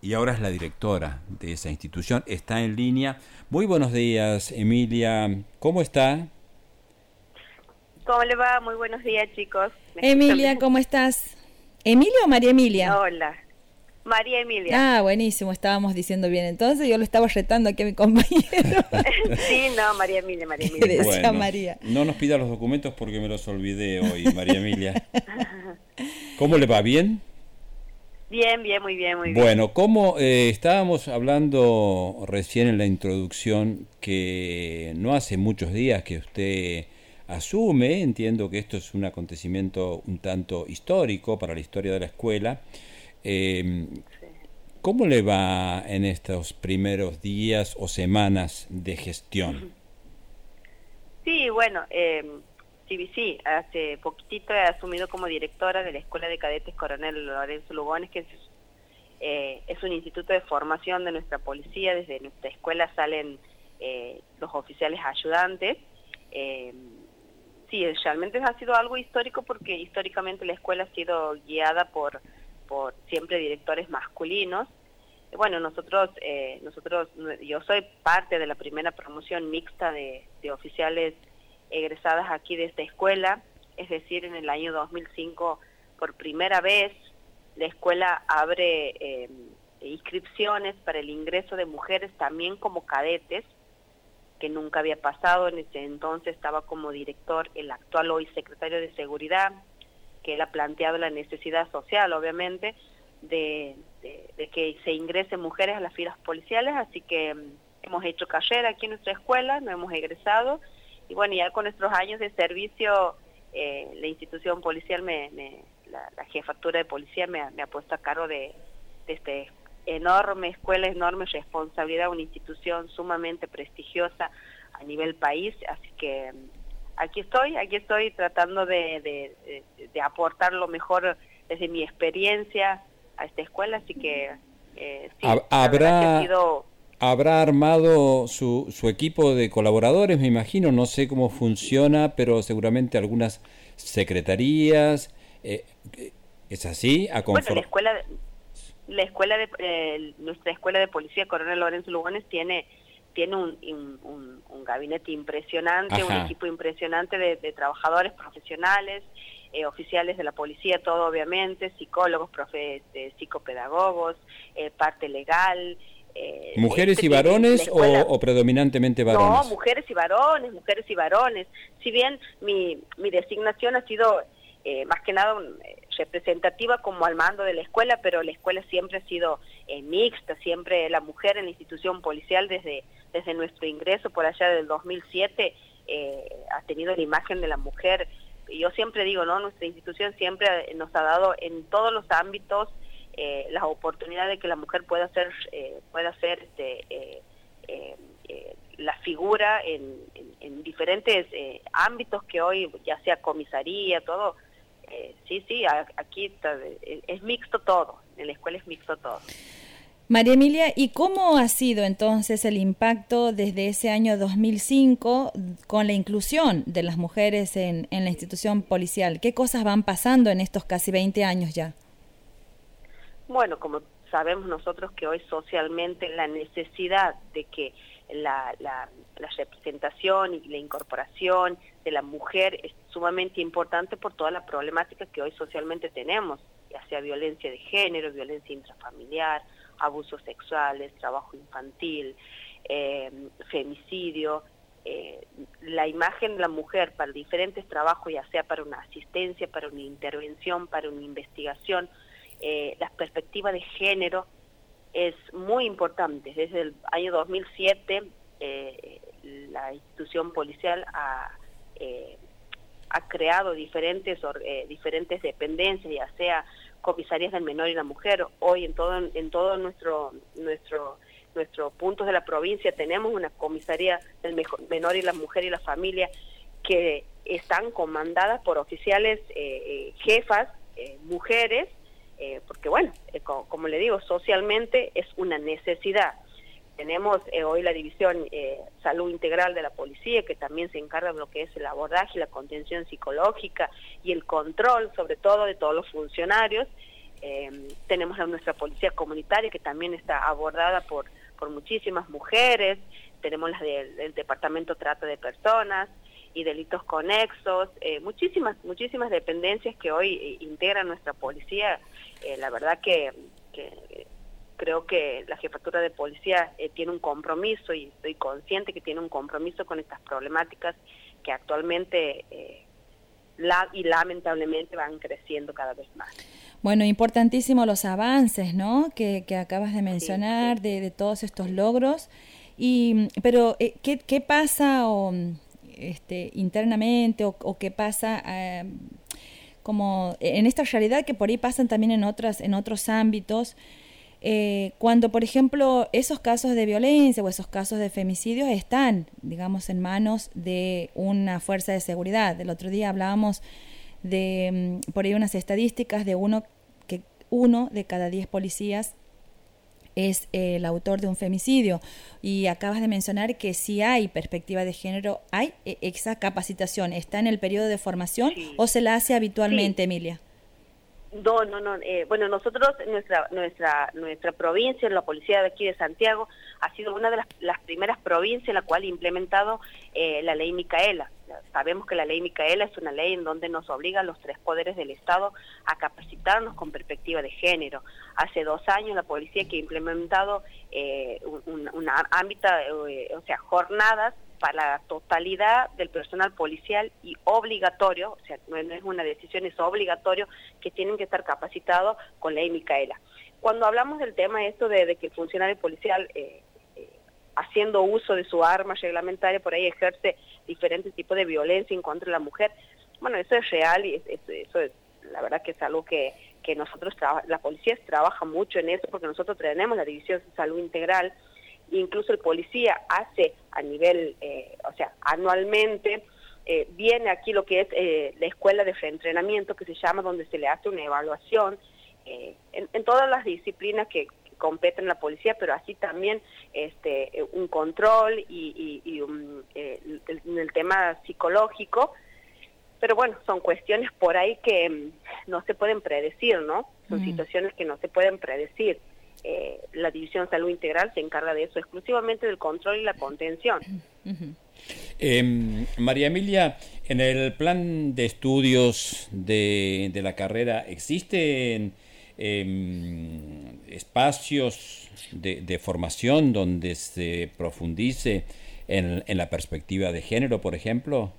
y ahora es la directora de esa institución. Está en línea. Muy buenos días, Emilia. ¿Cómo está? ¿Cómo le va? Muy buenos días, chicos. Emilia, ¿cómo estás? ¿Emilia o María Emilia? Hola. María Emilia. Ah, buenísimo, estábamos diciendo bien. Entonces yo lo estaba retando aquí a mi compañero. sí, no, María Emilia, María Emilia. Decía María. No nos pida los documentos porque me los olvidé hoy, María Emilia. ¿Cómo le va? ¿Bien? Bien, bien, muy bien, muy bien. Bueno, como eh, estábamos hablando recién en la introducción que no hace muchos días que usted asume, entiendo que esto es un acontecimiento un tanto histórico para la historia de la escuela. Eh, ¿Cómo le va en estos primeros días o semanas de gestión? Sí, bueno, eh, sí, hace poquitito he asumido como directora de la Escuela de Cadetes Coronel Lorenzo Lugones, que es, eh, un instituto de formación de nuestra policía. Desde nuestra escuela salen eh, los oficiales ayudantes. Eh, sí, realmente ha sido algo histórico porque históricamente la escuela ha sido guiada por, por siempre directores masculinos. Bueno, nosotros, eh, nosotros, yo soy parte de la primera promoción mixta de oficiales egresadas aquí de esta escuela, es decir, en el año 2005 por primera vez la escuela abre eh, inscripciones para el ingreso de mujeres también como cadetes que nunca había pasado. En ese entonces estaba como director el actual hoy secretario de Seguridad, que él ha planteado la necesidad social, obviamente, de, que se ingresen mujeres a las filas policiales, así que mm, hemos hecho carrera aquí en nuestra escuela, no hemos egresado, y bueno, ya con nuestros años de servicio, eh, la institución policial, me, la, jefatura de policía me, ha puesto a cargo de, de este enorme escuela, enorme responsabilidad, una institución sumamente prestigiosa a nivel país, así que mm, aquí estoy, aquí estoy tratando de, de, aportar lo mejor desde mi experiencia a esta escuela, así que eh, sí, habrá habrá armado su, su equipo de colaboradores, me imagino, no sé cómo funciona, pero seguramente algunas secretarías, eh, ¿es así? A bueno, la escuela, la escuela de, eh, nuestra escuela de policía Coronel Lorenzo Lugones tiene tiene un, un, gabinete impresionante, un equipo impresionante de, trabajadores profesionales, eh, oficiales de la policía, todo obviamente, psicólogos, profe, psicopedagogos, eh, parte legal. Eh, ¿Mujeres y varones o, predominantemente varones? No, mujeres y varones, mujeres y varones. Si bien mi, mi designación ha sido más que nada representativa como al mando de la escuela, pero la escuela siempre ha sido eh, mixta, siempre la mujer en la institución policial desde, desde nuestro ingreso por allá del 2007 eh, ha tenido la imagen de la mujer. Yo siempre digo, ¿no? Nuestra institución siempre nos ha dado en todos los ámbitos eh, la oportunidad de que la mujer pueda ser, eh, pueda ser este, la figura en, en diferentes ámbitos que hoy, ya sea comisaría, todo, eh, sí, sí, aquí eh, es mixto todo, en la escuela es mixto todo. María Emilia, ¿y cómo ha sido entonces el impacto desde ese año 2005 con la inclusión de las mujeres en, en la institución policial? ¿Qué cosas van pasando en estos casi 20 años ya? Bueno, como sabemos nosotros que hoy socialmente la necesidad de que la, la, representación y la incorporación de la mujer es sumamente importante por toda la problemática que hoy socialmente tenemos, ya sea violencia de género, violencia intrafamiliar, abusos sexuales, trabajo infantil, eh, femicidio. Eh, la imagen de la mujer para diferentes trabajos, ya sea para una asistencia, para una intervención, para una investigación, eh, la perspectiva de género es muy importante. Desde el año 2007 eh, la institución policial ha, eh, ha creado diferentes, eh, diferentes dependencias, ya sea comisarias del menor y la mujer. Hoy en todo, en todo nuestro, nuestro, nuestros puntos de la provincia tenemos una comisaría del menor y la mujer y la familia que están comandadas por oficiales jefas, mujeres, eh, porque bueno, eh, como, le digo, socialmente es una necesidad. Tenemos eh, hoy la división salud integral de la policía, que también se encarga de lo que es el abordaje, la contención psicológica y el control, sobre todo, de todos los funcionarios. tenemos a nuestra policía comunitaria que también está abordada por, por muchísimas mujeres, tenemos las del, Departamento Trata de Personas y delitos conexos, muchísimas, muchísimas dependencias que hoy integran nuestra policía. La verdad que, que creo que la jefatura de policía eh, tiene un compromiso y estoy consciente que tiene un compromiso con estas problemáticas que actualmente eh, la, y lamentablemente van creciendo cada vez más. Bueno, importantísimo los avances, ¿no? Que, que acabas de mencionar De, de, todos estos logros. Y, pero, eh, ¿qué, ¿qué, pasa o, este, internamente o, o, qué pasa como en esta realidad que por ahí pasan también en otras en otros ámbitos? Eh, cuando, por ejemplo, esos casos de violencia o esos casos de femicidios están, digamos, en manos de una fuerza de seguridad. El otro día hablábamos de, mm, por ahí, unas estadísticas de uno, que uno de cada diez policías es el autor de un femicidio. Y acabas de mencionar que si hay perspectiva de género, hay e, esa capacitación. ¿Está en el periodo de formación o se la hace habitualmente, Emilia? No, no, no. Eh, bueno, nosotros, nuestra, nuestra, nuestra provincia, la policía de aquí de Santiago, ha sido una de las, las primeras provincias en la cual ha implementado eh, la ley Micaela. Sabemos que la ley Micaela es una ley en donde nos obliga a los tres poderes del Estado a capacitarnos con perspectiva de género. Hace dos años la policía que ha implementado eh, un, un, ámbito, o sea, jornadas para la totalidad del personal policial y obligatorio, o sea, no es una decisión, es obligatorio que tienen que estar capacitados con ley Micaela. Cuando hablamos del tema esto de, que el funcionario policial, eh, eh, haciendo uso de su arma reglamentaria, por ahí ejerce diferentes tipos de violencia en contra de la mujer, bueno, eso es real y eso es, la verdad que es algo que, que nosotros, la policía trabaja mucho en eso porque nosotros tenemos la División de Salud Integral, incluso el policía hace a nivel, eh, o sea, anualmente, eh, viene aquí lo que es eh, la escuela de reentrenamiento que se llama, donde se le hace una evaluación en, todas las disciplinas que, competen la policía, pero así también este, un control y, y, el, tema psicológico. Pero bueno, son cuestiones por ahí que mm, no se pueden predecir, ¿no? Son situaciones que no se pueden predecir. Eh, la División Salud Integral se encarga de eso, exclusivamente del control y la contención. Em, María Emilia, en el plan de estudios de, la carrera, ¿existen em, espacios de, formación donde se profundice en, en la perspectiva de género, por ejemplo?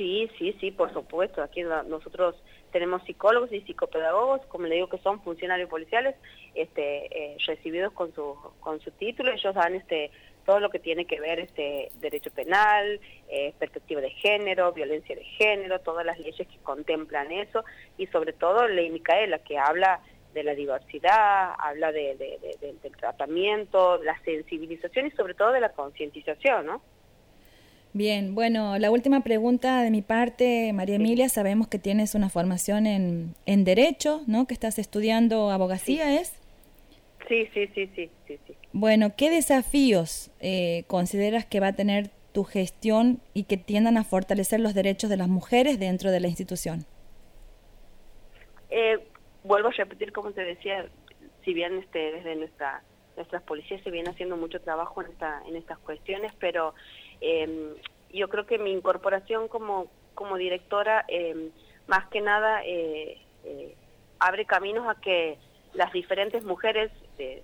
Sí, sí, sí, por supuesto. Aquí nosotros tenemos psicólogos y psicopedagogos, como le digo que son funcionarios policiales, este, eh, recibidos con su con su título. Ellos dan este todo lo que tiene que ver este derecho penal, eh, perspectiva de género, violencia de género, todas las leyes que contemplan eso y sobre todo ley Micaela que habla de la diversidad, habla de, del tratamiento, la sensibilización y sobre todo de la concientización, ¿no? Bien, bueno, la última pregunta de mi parte, María Emilia, sabemos que tienes una formación en, en Derecho, ¿no? Que estás estudiando abogacía, ¿es? Sí, sí, sí, sí, sí, sí. Bueno, ¿qué desafíos eh, consideras que va a tener tu gestión y que tiendan a fortalecer los derechos de las mujeres dentro de la institución? Eh, vuelvo a repetir, como te decía, si bien este, desde nuestra nuestras policías se viene haciendo mucho trabajo en, esta, en estas cuestiones, pero eh, yo creo que mi incorporación como, como directora, eh, más que nada, eh, eh, abre caminos a que las diferentes mujeres de,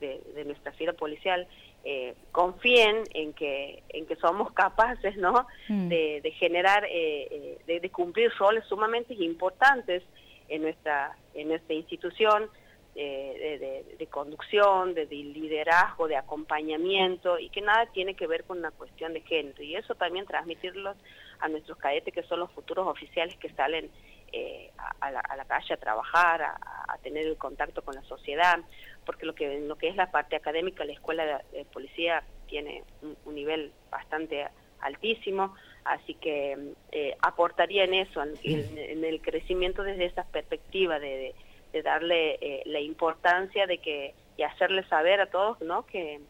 de, nuestra fila policial eh, confíen en que en que somos capaces no mm. de, de, generar eh, de, de, cumplir roles sumamente importantes en nuestra en nuestra institución de, conducción, de, liderazgo, de acompañamiento y que nada tiene que ver con una cuestión de género. Y eso también transmitirlos a nuestros cadetes que son los futuros oficiales que salen eh, a, la, calle a trabajar, a, tener el contacto con la sociedad, porque lo que, lo que es la parte académica, la escuela de, policía tiene un, nivel bastante altísimo, así que eh, aportaría en eso, en, el crecimiento desde esa perspectiva de de darle eh, la importancia de que y hacerle saber a todos no que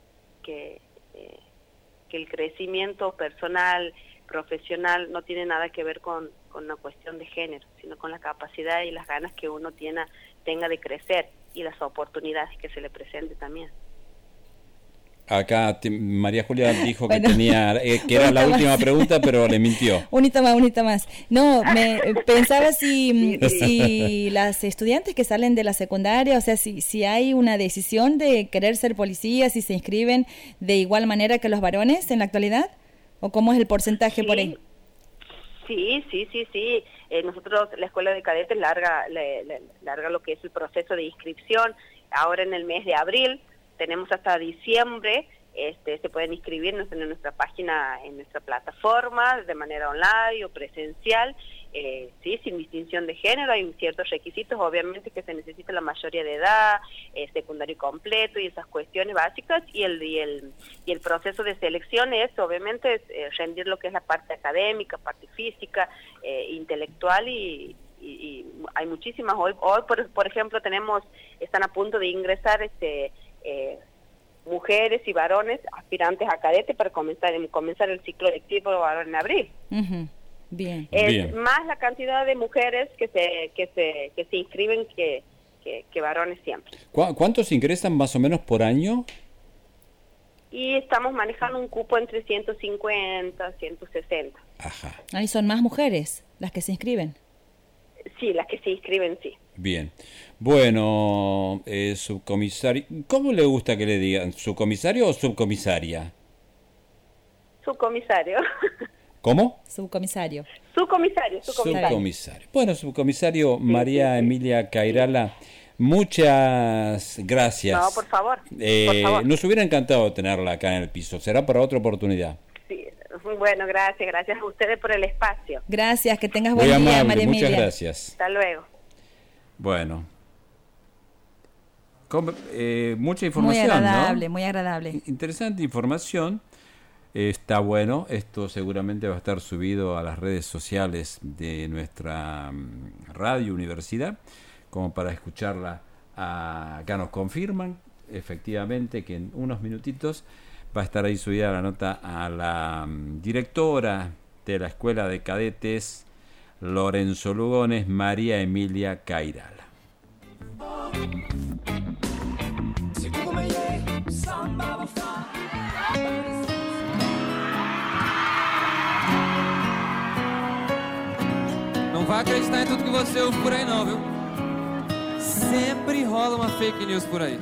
que, eh, que el crecimiento personal profesional no tiene nada que ver con con una cuestión de género, sino con la capacidad y las ganas que uno tiene, tenga de crecer y las oportunidades que se le presente también. Acá María Julia dijo que tenía eh, que era la última pregunta, pero le mintió. Unita más, unita más. No, me pensaba si, si las estudiantes que salen de la secundaria, o sea, si, si hay una decisión de querer ser policías, si se inscriben de igual manera que los varones en la actualidad, o cómo es el porcentaje por ahí. Sí, sí, sí, sí. Eh, nosotros, la Escuela de Cadetes, larga, larga lo que es el proceso de inscripción. Ahora en el mes de abril tenemos hasta diciembre, este, se pueden inscribir en nuestra página, en nuestra plataforma, de manera online o presencial, eh, sí, sin distinción de género, hay ciertos requisitos, obviamente que se necesita la mayoría de edad, eh, secundario completo y esas cuestiones básicas, y el, y el, y el proceso de selección es, obviamente, eh, rendir lo que es la parte académica, parte física, eh, intelectual y, y, hay muchísimas hoy hoy por, por ejemplo tenemos están a punto de ingresar este eh, mujeres y varones aspirantes a cadete para comenzar, comenzar el ciclo lectivo ahora en abril. Bien. Es más la cantidad de mujeres que se, que se, que se inscriben que, que, varones siempre. ¿Cuántos ingresan más o menos por año? Y estamos manejando un cupo entre 150, 160. Ajá. Ahí son más mujeres las que se inscriben. Sí, las que se inscriben, sí. Bien. Bueno, eh, subcomisario, ¿cómo le gusta que le digan? ¿Subcomisario o subcomisaria? Subcomisario. ¿Cómo? Subcomisario. Subcomisario, subcomisario. subcomisario. Bueno, subcomisario María Emilia Cairala, muchas gracias. No, por favor, eh, por favor. Nos hubiera encantado tenerla acá en el piso. Será para otra oportunidad. Sí, bueno, gracias, gracias a ustedes por el espacio. Gracias, que tengas buen día, María Emilia. Muchas gracias. Hasta luego. Bueno. Eh, mucha información. Muy agradable, muy agradable. Interesante información. Está bueno, esto seguramente va a estar subido a las redes sociales de nuestra mm, radio universidad, como para escucharla. Acá nos confirman efectivamente que en unos minutitos va a estar ahí subida la nota a la mm, directora de la Escuela de Cadetes Lorenzo Lugones, María Emilia Cairala. Não vai acreditar em tudo que você ouve por aí não, viu? Sempre rola uma fake news por aí.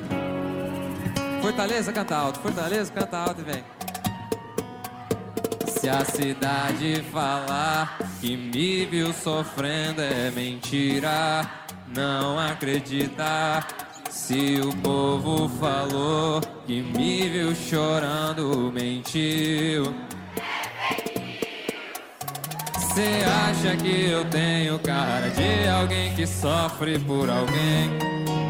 Fortaleza, canta alto. Fortaleza, canta alto e vem. Se a cidade falar que me viu sofrendo é mentira, não acredita. Se o povo falou que me viu chorando, mentiu. Cê acha que eu tenho cara de alguém que sofre por alguém?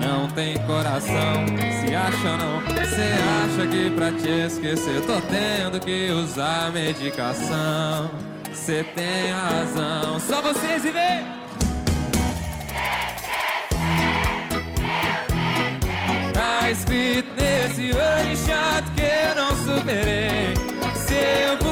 Não tem coração, se acha ou não? Cê acha que pra te esquecer tô tendo que usar medicação? Cê tem razão, só vocês e vê! Tá escrito nesse chato que eu não superei. Se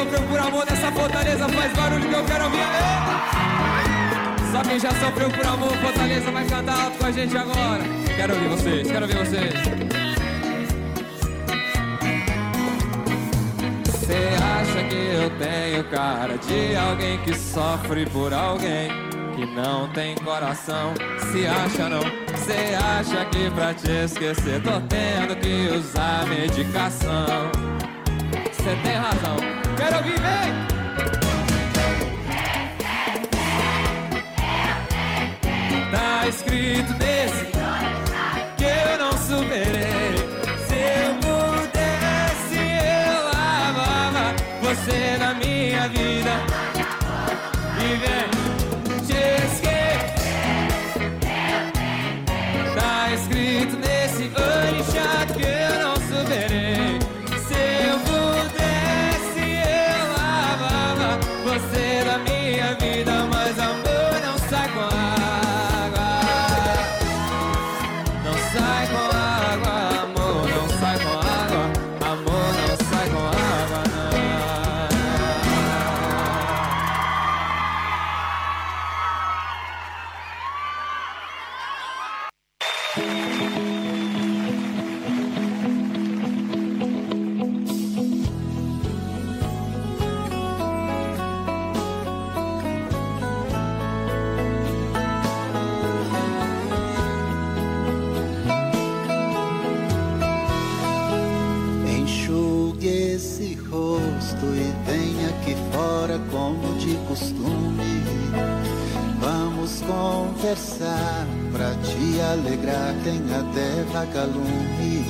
sofreu por amor nessa fortaleza faz barulho que eu quero ouvir. Só quem já sofreu por amor, Fortaleza vai cantar alto com a gente agora. Quero ouvir vocês, quero ouvir vocês. Você acha que eu tenho cara de alguém que sofre por alguém que não tem coração? Se acha não? Você acha que pra te esquecer tô tendo que usar medicação? Você tem razão. Quero ouvir, vem! Tá escrito nesse que eu não superei. Tem até vagalumes.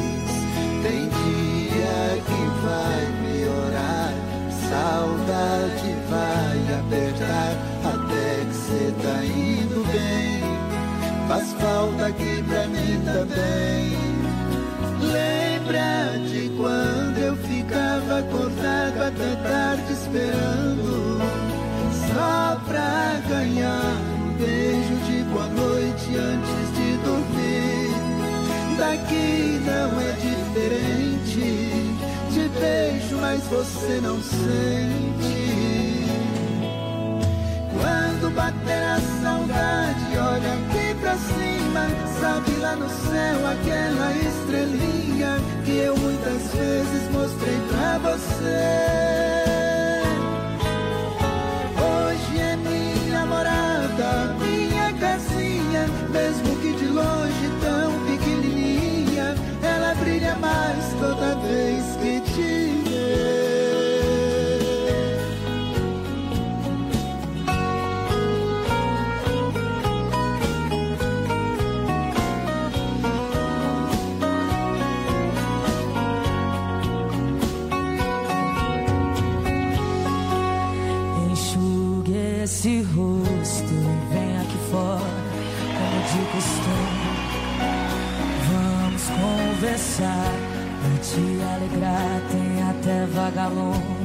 Tem dia que vai piorar, saudade vai apertar, até que cê tá indo bem. Faz falta aqui pra mim também. Lembra de quando eu ficava acordado até tarde esperando Só pra ganhar mas você não sente. Quando bater a saudade, olha aqui pra cima. Sabe lá no céu aquela estrelinha Que eu muitas vezes mostrei pra você conversar e te alegrar. Tem até vagalume.